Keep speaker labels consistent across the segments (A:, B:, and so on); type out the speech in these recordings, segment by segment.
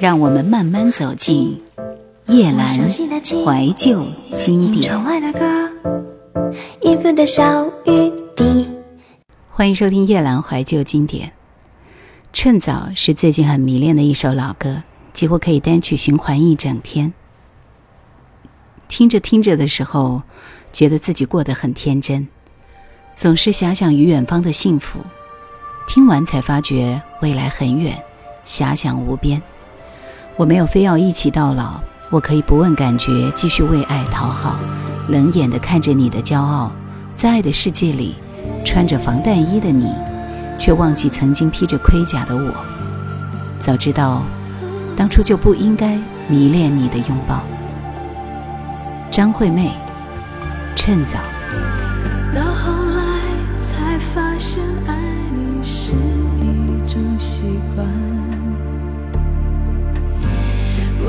A: 让我们慢慢走进夜阑怀旧经典。欢迎收听夜阑怀旧经典。趁早是最近很迷恋的一首老歌，几乎可以单曲循环一整天。听着听着的时候，觉得自己过得很天真，总是遐想于远方的幸福。听完才发觉未来很远，遐想无边。我没有非要一起到老，我可以不问感觉，继续为爱讨好，冷眼的看着你的骄傲，在爱的世界里，穿着防弹衣的你，却忘记曾经披着盔甲的我。早知道，当初就不应该迷恋你的拥抱。张惠妹，趁早。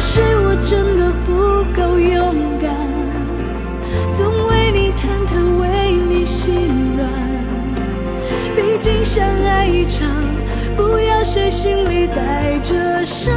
B: 是我真的不够勇敢，总为你忐忑，为你心软。毕竟相爱一场，不要谁心里带着伤。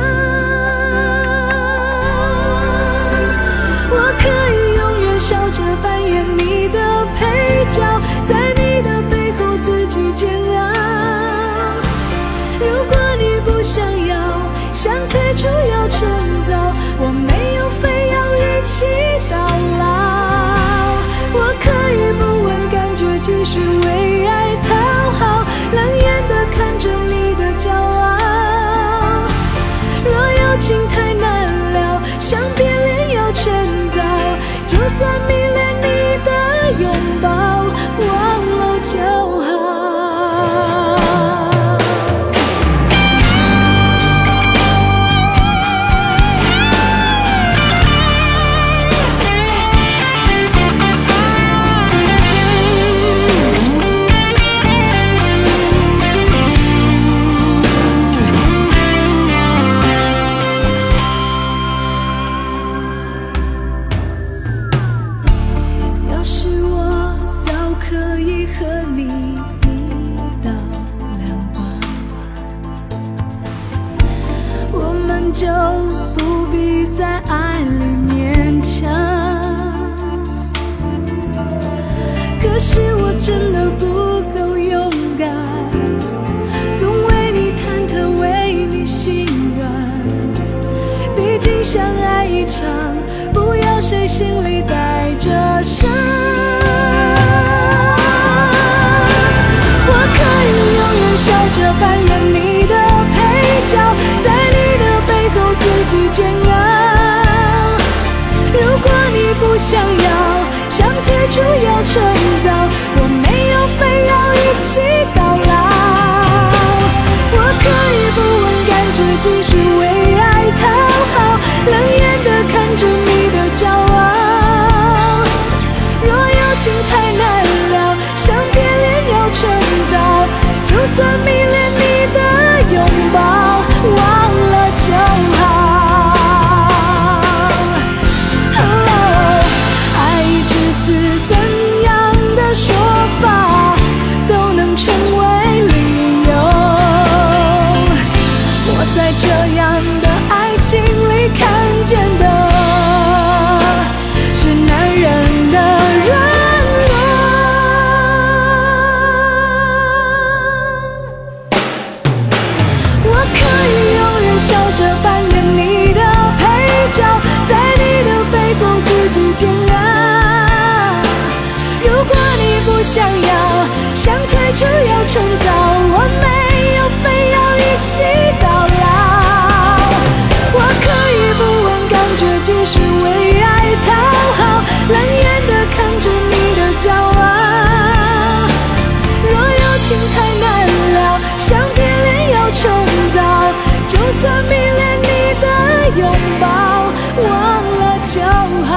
B: 心太难了想别恋要趁早就算迷恋你的拥抱忘了就好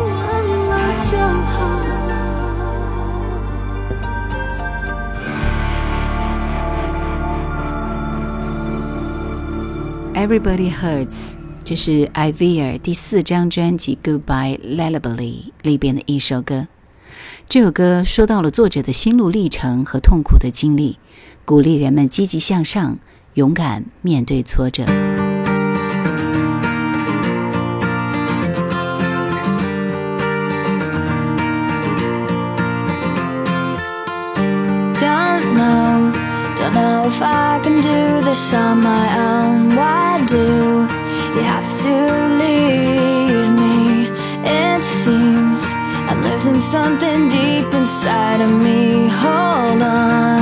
C: 忘了就好
A: everybody hurts. 这是 Ivy 第四张专辑《Goodbye Lullaby》里边的一首歌。这首歌说到了作者的心路历程和痛苦的经历，鼓励人们积极向上，勇敢面对挫折。
C: Don't know if I can do this on my own. Why do something deep inside of me. Hold on,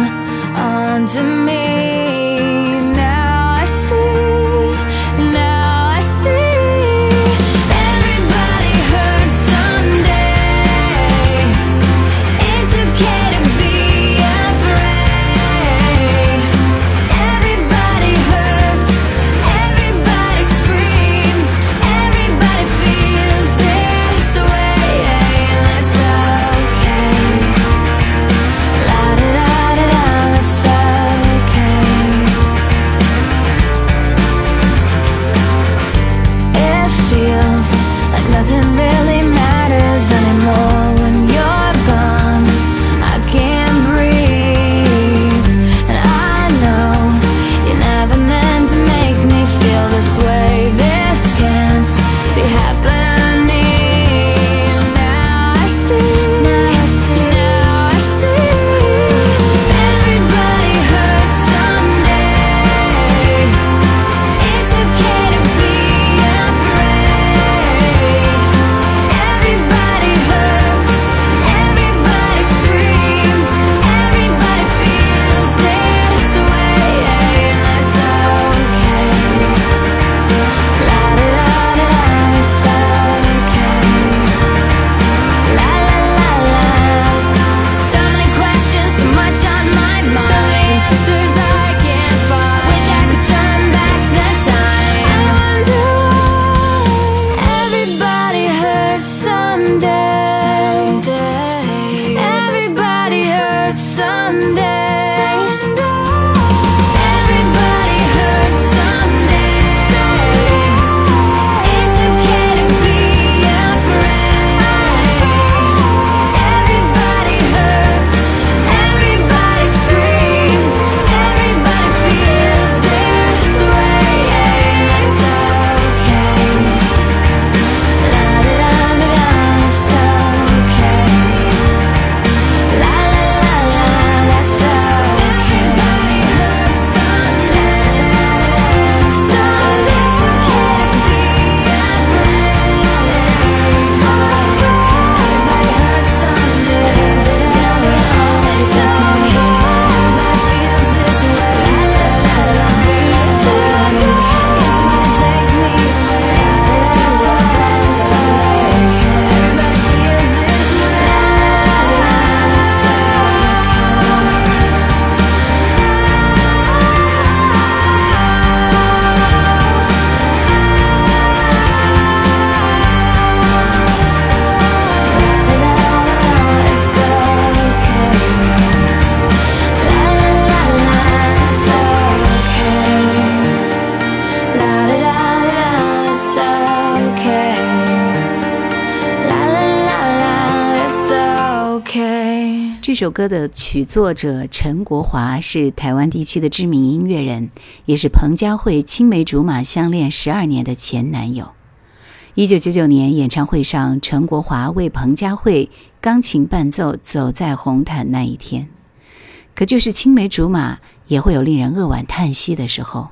C: on to me.
A: 这首歌的曲作者陈国华是台湾地区的知名音乐人，也是彭佳慧青梅竹马相恋十二年的前男友。一九九九年演唱会上，陈国华为彭佳慧钢琴伴奏《走在红毯那一天》。可就是青梅竹马，也会有令人扼腕叹息的时候。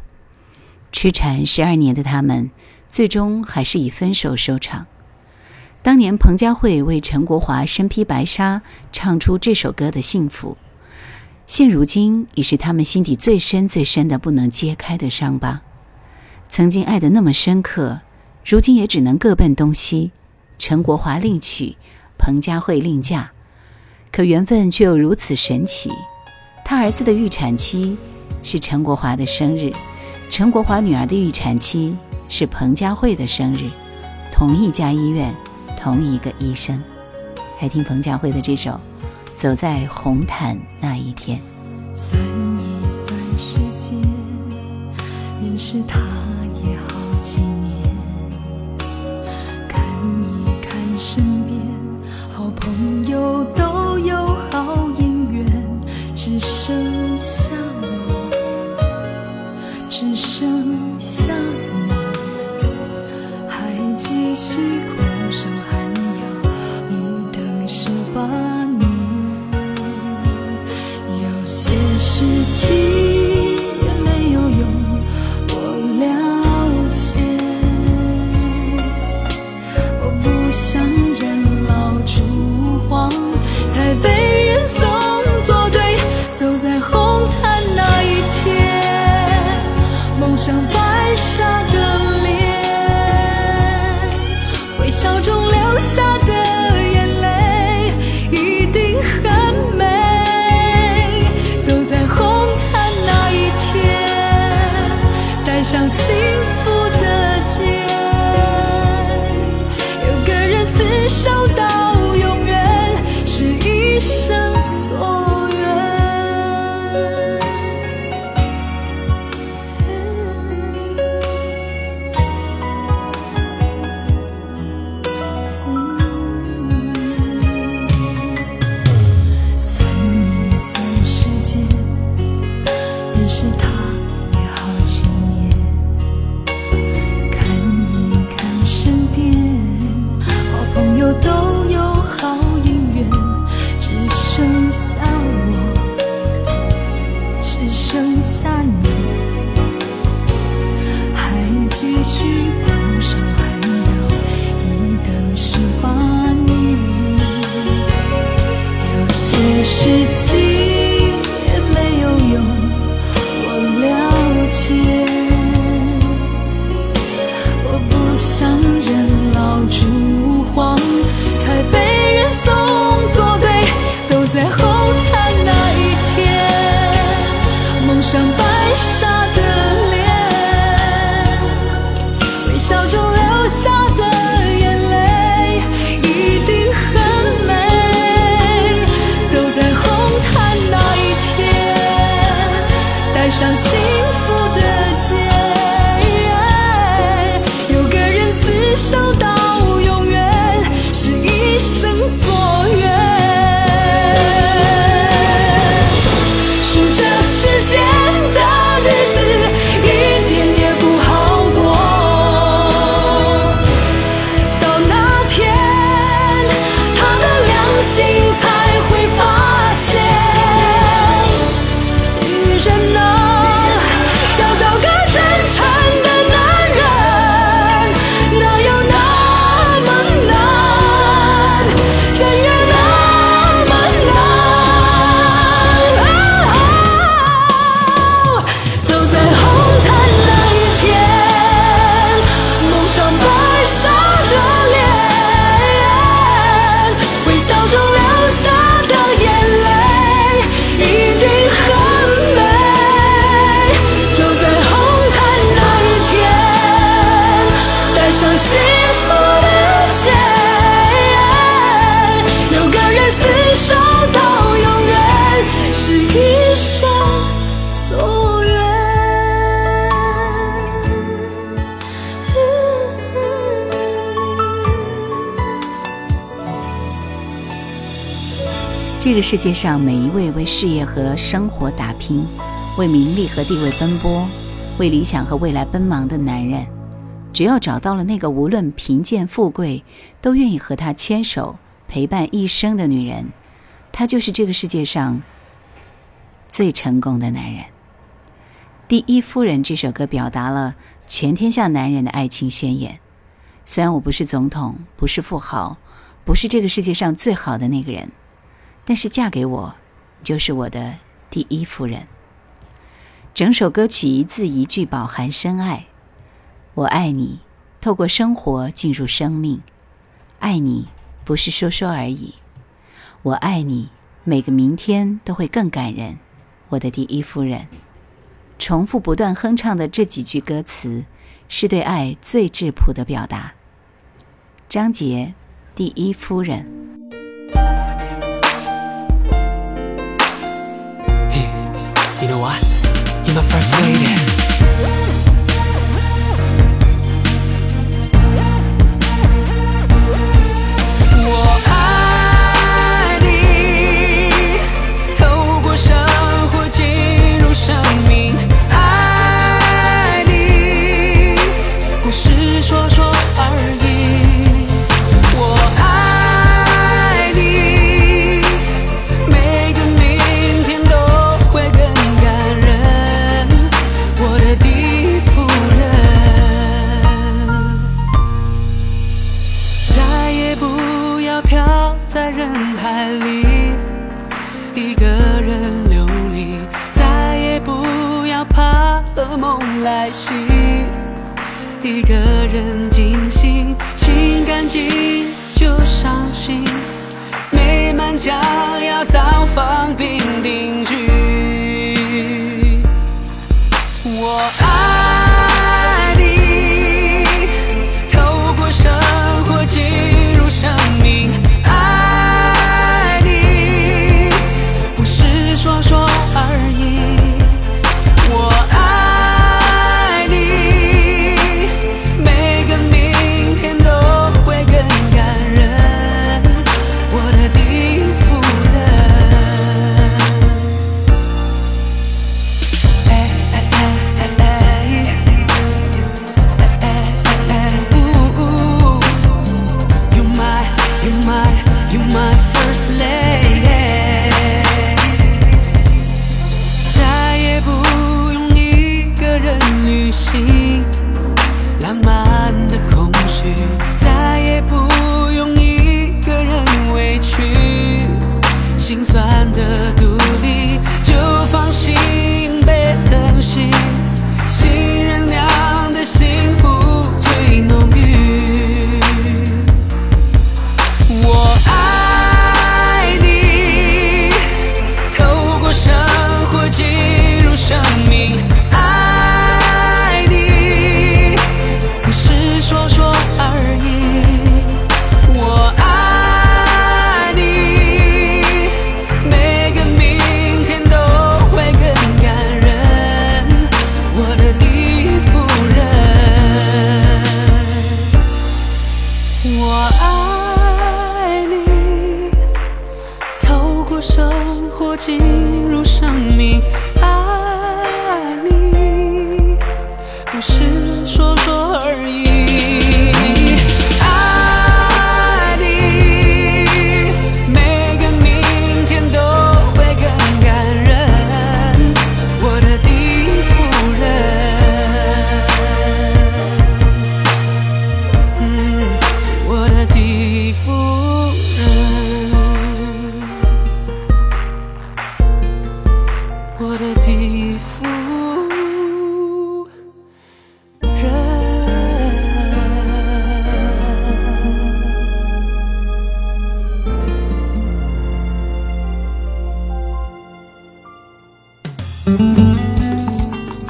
A: 痴缠十二年的他们，最终还是以分手收场。当年彭佳慧为陈国华身披白纱，唱出这首歌的幸福，现如今已是他们心底最深最深的不能揭开的伤疤。曾经爱得那么深刻，如今也只能各奔东西。陈国华另娶，彭佳慧另嫁，可缘分却又如此神奇。他儿子的预产期是陈国华的生日，陈国华女儿的预产期是彭佳慧的生日，同一家医院，同一个医生。来听彭佳慧的这首《走在红毯那一天》。
B: 算一算时间，认识他也好几年。看一看身边好朋友都个
A: 世界上每一位为事业和生活打拼、为名利和地位奔波、为理想和未来奔忙的男人，只要找到了那个无论贫贱富贵都愿意和他牵手陪伴一生的女人，他就是这个世界上最成功的男人。《第一夫人》这首歌表达了全天下男人的爱情宣言。虽然我不是总统，不是富豪，不是这个世界上最好的那个人，但是嫁给我，就是我的第一夫人。整首歌曲一字一句饱含深爱，我爱你，透过生活进入生命，爱你不是说说而已，我爱你，每个明天都会更感人，我的第一夫人。重复不断哼唱的这几句歌词，是对爱最质朴的表达。张杰，第一夫人。
D: Know what? You're my first lady. 在人海里，一个人流离。再也不要怕噩梦来袭，一个人惊醒。心干净就伤心，美满将要早放并定居。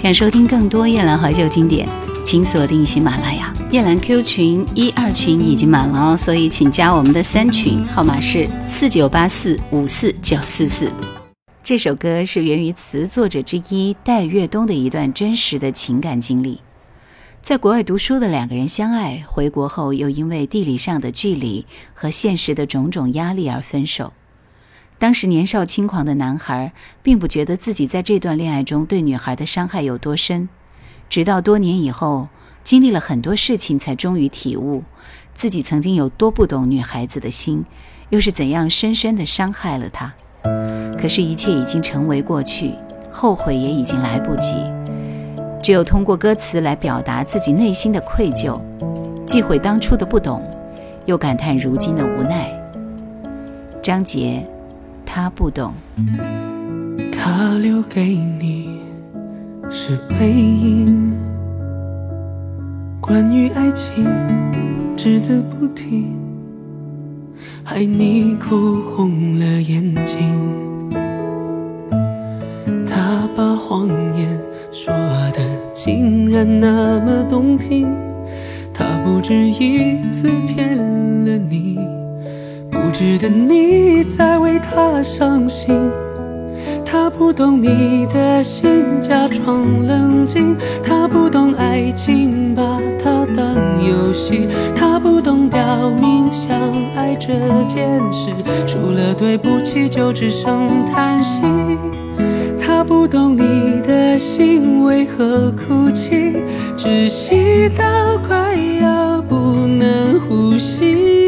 A: 想收听更多夜兰怀旧经典，请锁定喜马拉雅。夜兰 Q 群一二群已经满了哦，所以请加我们的三群，号码是四九八四五四九四四。这首歌是源于词作者之一戴月东的一段真实的情感经历。在国外读书的两个人相爱，回国后又因为地理上的距离和现实的种种压力而分手。当时年少轻狂的男孩，并不觉得自己在这段恋爱中对女孩的伤害有多深，直到多年以后，经历了很多事情，才终于体悟自己曾经有多不懂女孩子的心，又是怎样深深的伤害了她。可是，一切已经成为过去，后悔也已经来不及。只有通过歌词来表达自己内心的愧疚，既悔当初的不懂，又感叹如今的无奈。张杰，他不懂。
D: 他留给你是背影，关于爱情只字不提，害你哭红了眼睛。他把谎言说的竟然那么动听，他不止一次骗了你，值得你再为他伤心。他不懂你的心，假装冷静；他不懂爱情，把它当游戏；他不懂表明相爱这件事，除了对不起就只剩叹息。他不懂你的心为何哭泣，窒息到快要不能呼吸。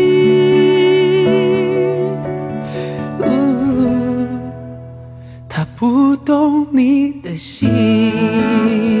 D: 懂你的心。